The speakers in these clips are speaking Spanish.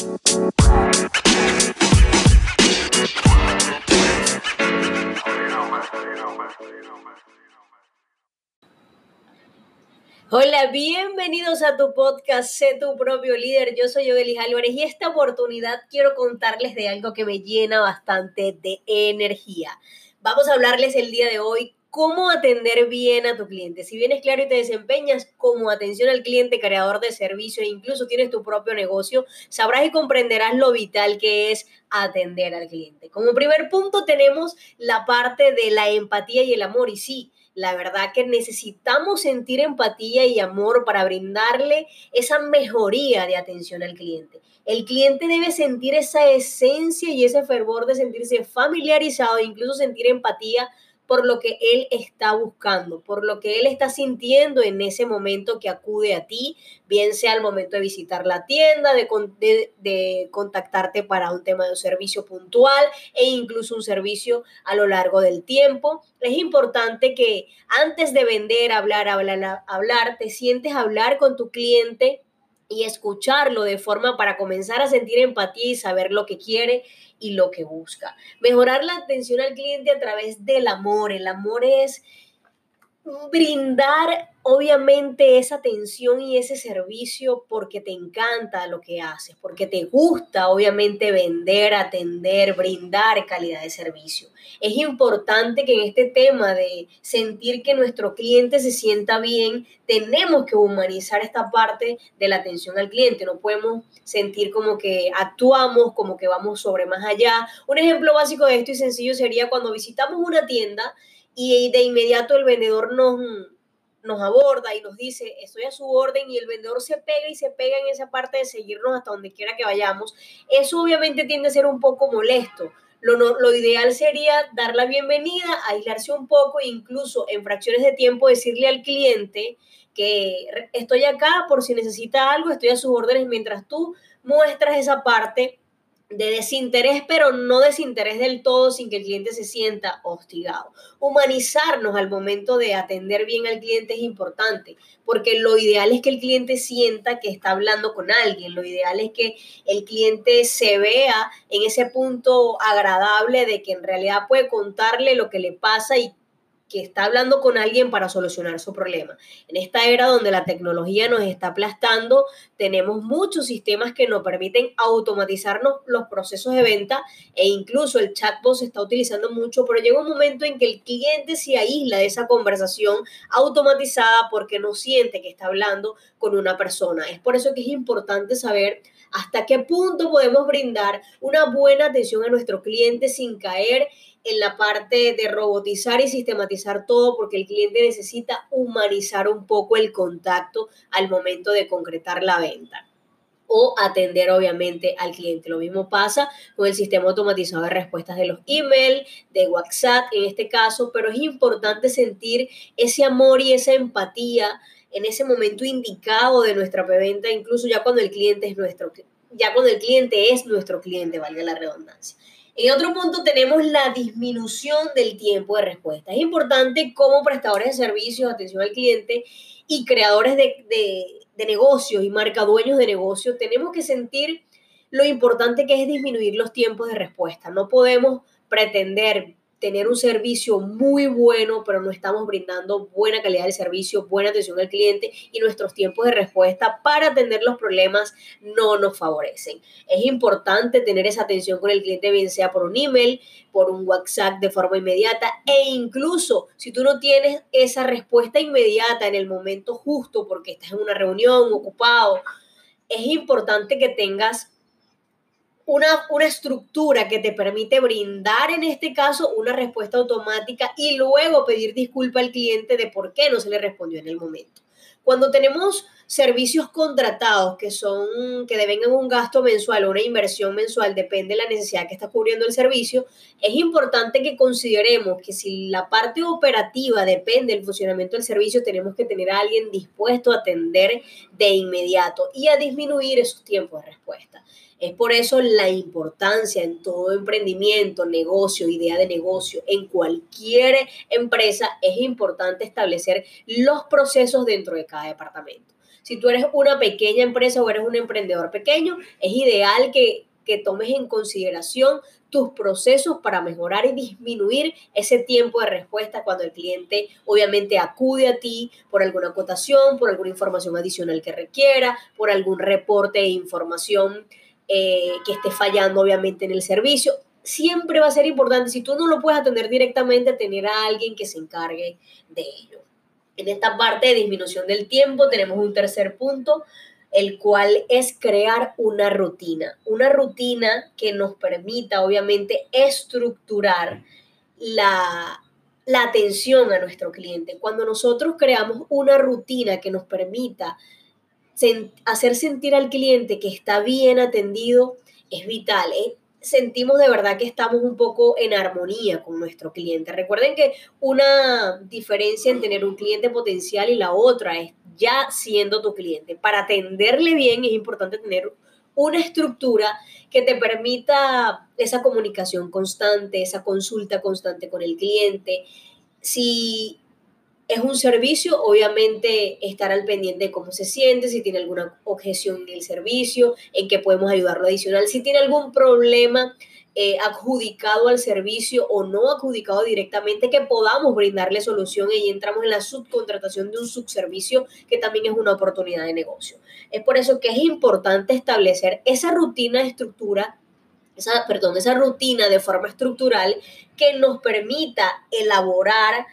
Hola, bienvenidos a tu podcast Sé tu propio líder. Yo soy Yogelis Álvarez y esta oportunidad quiero contarles de algo que me llena bastante de energía. Vamos a hablarles el día de hoy cómo atender bien a tu cliente. Si vienes claro y te desempeñas como atención al cliente, creador de servicio e incluso tienes tu propio negocio, sabrás y comprenderás lo vital que es atender al cliente. Como primer punto tenemos la parte de la empatía y el amor. Y sí, la verdad que necesitamos sentir empatía y amor para brindarle esa mejoría de atención al cliente. El cliente debe sentir esa esencia y ese fervor de sentirse familiarizado e incluso sentir empatía por lo que él está buscando, por lo que él está sintiendo en ese momento que acude a ti, bien sea al momento de visitar la tienda, de, de, contactarte para un tema de un servicio puntual e incluso un servicio a lo largo del tiempo. Es importante que antes de vender, hablar, hablar, hablar, te sientes hablar con tu cliente y escucharlo de forma para comenzar a sentir empatía y saber lo que quiere y lo que busca. Mejorar la atención al cliente a través del amor. El amor es brindar obviamente esa atención y ese servicio porque te encanta lo que haces, porque te gusta obviamente vender, atender, brindar calidad de servicio. Es importante que en este tema de sentir que nuestro cliente se sienta bien, tenemos que humanizar esta parte de la atención al cliente. No podemos sentir como que actuamos, como que vamos sobre más allá. Un ejemplo básico de esto y sencillo sería cuando visitamos una tienda y de inmediato el vendedor nos, nos aborda y nos dice, estoy a su orden y el vendedor se pega y se pega en esa parte de seguirnos hasta donde quiera que vayamos, eso obviamente tiende a ser un poco molesto. Lo, lo ideal sería dar la bienvenida, aislarse un poco e incluso en fracciones de tiempo decirle al cliente que estoy acá por si necesita algo, estoy a sus órdenes mientras tú muestras esa parte de desinterés, pero no desinterés del todo sin que el cliente se sienta hostigado. Humanizarnos al momento de atender bien al cliente es importante, porque lo ideal es que el cliente sienta que está hablando con alguien, lo ideal es que el cliente se vea en ese punto agradable de que en realidad puede contarle lo que le pasa y que está hablando con alguien para solucionar su problema. En esta era donde la tecnología nos está aplastando, tenemos muchos sistemas que nos permiten automatizarnos los procesos de venta e incluso el chatbot se está utilizando mucho, pero llega un momento en que el cliente se aísla de esa conversación automatizada porque no siente que está hablando con una persona. Es por eso que es importante saber hasta qué punto podemos brindar una buena atención a nuestro cliente sin caer en la parte de robotizar y sistematizar todo porque el cliente necesita humanizar un poco el contacto al momento de concretar la venta o atender obviamente al cliente. Lo mismo pasa con el sistema automatizado de respuestas de los emails, de WhatsApp en este caso, pero es importante sentir ese amor y esa empatía en ese momento indicado de nuestra preventa, incluso ya cuando el cliente es nuestro ya cuando el cliente es nuestro cliente, valga la redundancia. En otro punto tenemos la disminución del tiempo de respuesta. Es importante como prestadores de servicios, atención al cliente y creadores de, de negocios y marcadueños de negocios, tenemos que sentir lo importante que es disminuir los tiempos de respuesta. No podemos pretender tener un servicio muy bueno, pero no estamos brindando buena calidad de servicio, buena atención al cliente y nuestros tiempos de respuesta para atender los problemas no nos favorecen. Es importante tener esa atención con el cliente, bien sea por un email, por un WhatsApp de forma inmediata e incluso si tú no tienes esa respuesta inmediata en el momento justo porque estás en una reunión ocupado, es importante que tengas una, una estructura que te permite brindar en este caso una respuesta automática y luego pedir disculpa al cliente de por qué no se le respondió en el momento. Cuando tenemos servicios contratados que son que devengan un gasto mensual o una inversión mensual, depende de la necesidad que está cubriendo el servicio, es importante que consideremos que si la parte operativa depende del funcionamiento del servicio, tenemos que tener a alguien dispuesto a atender de inmediato y a disminuir esos tiempos de respuesta. Es por eso la importancia en todo emprendimiento, negocio, idea de negocio, en cualquier empresa, es importante establecer los procesos dentro de cada departamento. Si tú eres una pequeña empresa o eres un emprendedor pequeño, es ideal que, que tomes en consideración tus procesos para mejorar y disminuir ese tiempo de respuesta cuando el cliente obviamente acude a ti por alguna acotación, por alguna información adicional que requiera, por algún reporte de información eh, que esté fallando obviamente en el servicio. Siempre va a ser importante, si tú no lo puedes atender directamente, tener a alguien que se encargue de ello. En esta parte de disminución del tiempo tenemos un tercer punto el cual es crear una rutina, una rutina que nos permita obviamente estructurar la, atención a nuestro cliente. Cuando nosotros creamos una rutina que nos permita hacer sentir al cliente que está bien atendido, es vital. ¿eh? sentimos de verdad que estamos un poco en armonía con nuestro cliente. Recuerden que una diferencia en tener un cliente potencial y la otra es ya siendo tu cliente. Para atenderle bien es importante tener una estructura que te permita esa comunicación constante, esa consulta constante con el cliente. Si es un servicio, obviamente estar al pendiente de cómo se siente, si tiene alguna objeción en el servicio, en qué podemos ayudarlo adicional, si tiene algún problema eh, adjudicado al servicio o no adjudicado directamente, que podamos brindarle solución y entramos en la subcontratación de un subservicio que también es una oportunidad de negocio. Es por eso que es importante establecer esa rutina de estructura esa, perdón, esa rutina de forma estructural que nos permita elaborar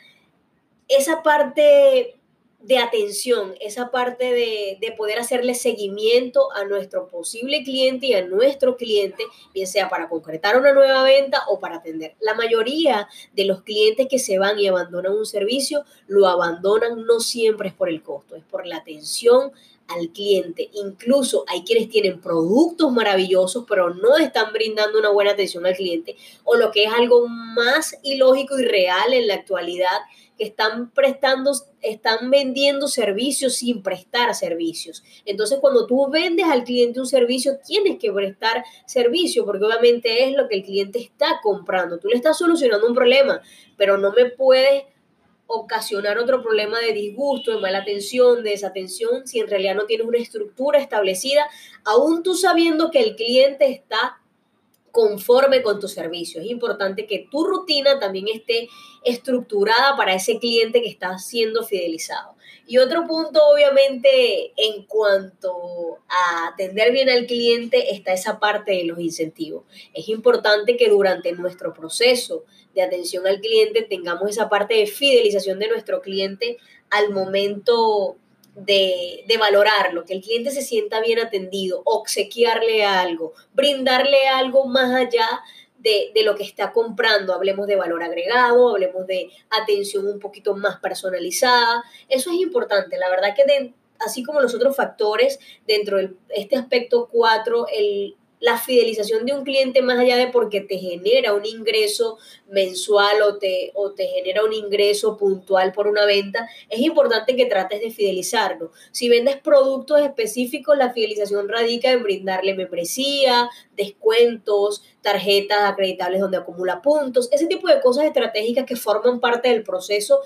esa parte de atención, esa parte de, de, poder hacerle seguimiento a nuestro posible cliente y a nuestro cliente, bien sea para concretar una nueva venta o para atender. La mayoría de los clientes que se van y abandonan un servicio, lo abandonan no siempre es por el costo, es por la atención al cliente. Incluso hay quienes tienen productos maravillosos, pero no están brindando una buena atención al cliente. O lo que es algo más ilógico y real en la actualidad, que están prestando, están vendiendo servicios sin prestar servicios. Entonces, cuando tú vendes al cliente un servicio, tienes que prestar servicio, porque obviamente es lo que el cliente está comprando. Tú le estás solucionando un problema, pero no me puedes ocasionar otro problema de disgusto, de mala atención, de desatención, si en realidad no tienes una estructura establecida, aún tú sabiendo que el cliente está conforme con tu servicio. Es importante que tu rutina también esté estructurada para ese cliente que está siendo fidelizado. Y otro punto, obviamente, en cuanto a atender bien al cliente, está esa parte de los incentivos. Es importante que durante nuestro proceso de atención al cliente tengamos esa parte de fidelización de nuestro cliente al momento de, de, valorarlo, que el cliente se sienta bien atendido, obsequiarle algo, brindarle algo más allá de, de, lo que está comprando. Hablemos de valor agregado, hablemos de atención un poquito más personalizada. Eso es importante. La verdad que así como los otros factores, dentro de este aspecto 4, el la fidelización de un cliente más allá de porque te genera un ingreso mensual o te, o te genera un ingreso puntual por una venta, es importante que trates de fidelizarlo. Si vendes productos específicos, la fidelización radica en brindarle membresía, descuentos, tarjetas acreditables donde acumula puntos, ese tipo de cosas estratégicas que forman parte del proceso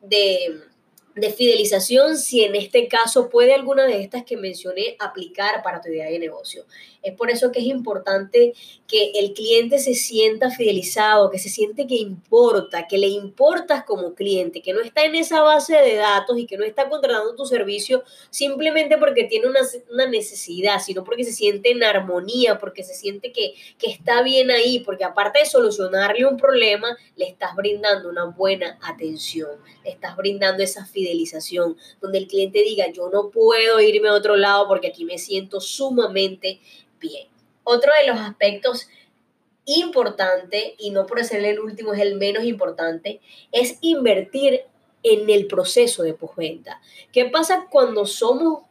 de de fidelización si en este caso puede alguna de estas que mencioné aplicar para tu idea de negocio. Es por eso que es importante que el cliente se sienta fidelizado, que se siente que importa, que le importas como cliente, que no está en esa base de datos y que no está contratando tu servicio simplemente porque tiene una, necesidad, sino porque se siente en armonía, porque se siente que, que está bien ahí, porque aparte de solucionarle un problema, le estás brindando una buena atención, le estás brindando esa fidelidad fidelización, donde el cliente diga, yo no puedo irme a otro lado porque aquí me siento sumamente bien. Otro de los aspectos importante, y no por ser el último, es el menos importante, es invertir en el proceso de postventa. ¿Qué pasa cuando somos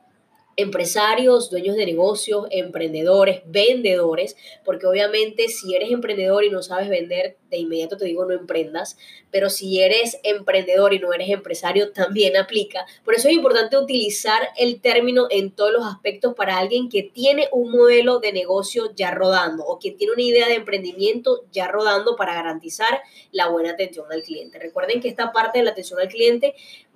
empresarios, dueños de negocios, emprendedores, vendedores, porque obviamente si eres emprendedor y no sabes vender, de inmediato te digo no emprendas, pero si eres emprendedor y no eres empresario, también aplica. Por eso es importante utilizar el término en todos los aspectos para alguien que tiene un modelo de negocio ya rodando o que tiene una idea de emprendimiento ya rodando para garantizar la buena atención al cliente. Recuerden que esta parte de la atención al cliente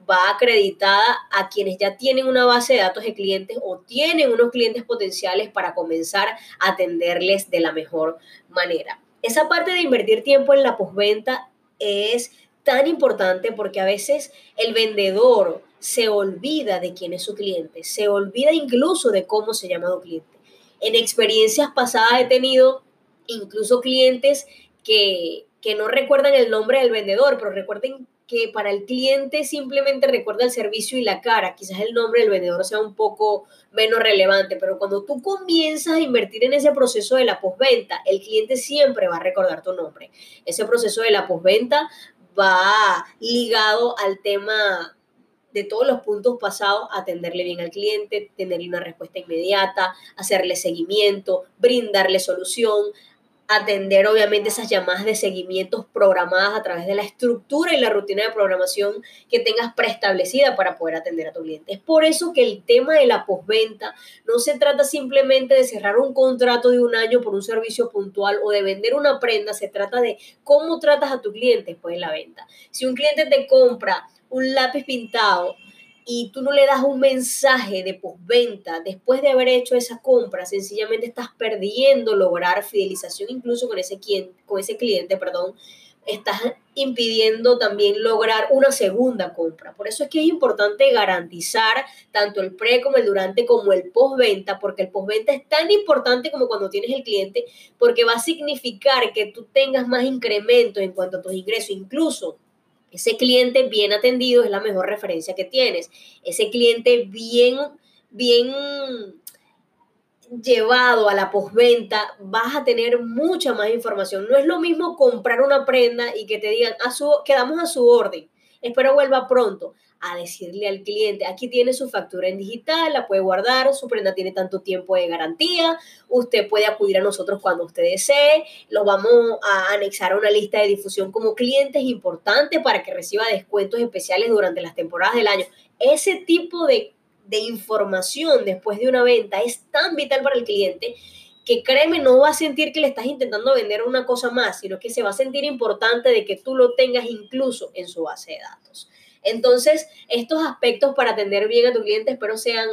va acreditada a quienes ya tienen una base de datos de clientes o tienen unos clientes potenciales para comenzar a atenderles de la mejor manera. Esa parte de invertir tiempo en la postventa es tan importante porque a veces el vendedor se olvida de quién es su cliente, se olvida incluso de cómo se llama su cliente. En experiencias pasadas he tenido incluso clientes que, que no recuerdan el nombre del vendedor, pero recuerden que para el cliente simplemente recuerda el servicio y la cara. Quizás el nombre del vendedor sea un poco menos relevante, pero cuando tú comienzas a invertir en ese proceso de la postventa, el cliente siempre va a recordar tu nombre. Ese proceso de la postventa va ligado al tema de todos los puntos pasados, atenderle bien al cliente, tenerle una respuesta inmediata, hacerle seguimiento, brindarle solución, atender obviamente esas llamadas de seguimientos programadas a través de la estructura y la rutina de programación que tengas preestablecida para poder atender a tu cliente. Es por eso que el tema de la postventa no se trata simplemente de cerrar un contrato de un año por un servicio puntual o de vender una prenda, se trata de cómo tratas a tu cliente después de la venta. Si un cliente te compra un lápiz pintado y tú no le das un mensaje de postventa después de haber hecho esa compra, sencillamente estás perdiendo lograr fidelización incluso con ese, con ese cliente, perdón, estás impidiendo también lograr una segunda compra. Por eso es que es importante garantizar tanto el pre como el durante como el postventa, porque el postventa es tan importante como cuando tienes el cliente, porque va a significar que tú tengas más incrementos en cuanto a tus ingresos, incluso ese cliente bien atendido es la mejor referencia que tienes. Ese cliente bien, bien llevado a la postventa, vas a tener mucha más información. No es lo mismo comprar una prenda y que te digan, a su, quedamos a su orden, espero vuelva pronto a decirle al cliente, aquí tiene su factura en digital, la puede guardar, su prenda tiene tanto tiempo de garantía, usted puede acudir a nosotros cuando usted desee, lo vamos a anexar a una lista de difusión como clientes importantes para que reciba descuentos especiales durante las temporadas del año. Ese tipo de, de información después de una venta es tan vital para el cliente que créeme, no va a sentir que le estás intentando vender una cosa más, sino que se va a sentir importante de que tú lo tengas incluso en su base de datos. Entonces, estos aspectos para atender bien a tu cliente espero sean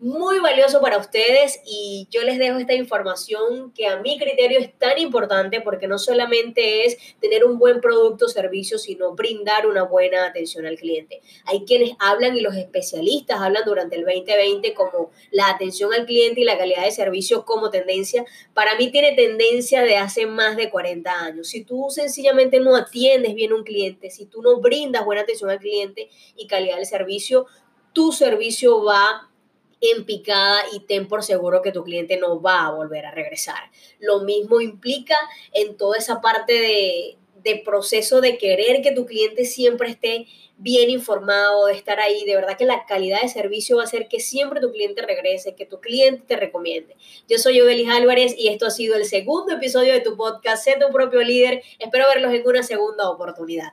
muy valioso para ustedes y yo les dejo esta información que a mi criterio es tan importante porque no solamente es tener un buen producto o servicio, sino brindar una buena atención al cliente. Hay quienes hablan y los especialistas hablan durante el 2020 como la atención al cliente y la calidad de servicio como tendencia. Para mí tiene tendencia de hace más de 40 años. Si tú sencillamente no atiendes bien un cliente, si tú no brindas buena atención al cliente y calidad del servicio, tu servicio va en picada y ten por seguro que tu cliente no va a volver a regresar. Lo mismo implica en toda esa parte de, proceso de querer que tu cliente siempre esté bien informado, de estar ahí. De verdad que la calidad de servicio va a hacer que siempre tu cliente regrese, que tu cliente te recomiende. Yo soy Obelis Álvarez y esto ha sido el segundo episodio de tu podcast, Sé tu propio líder. Espero verlos en una segunda oportunidad.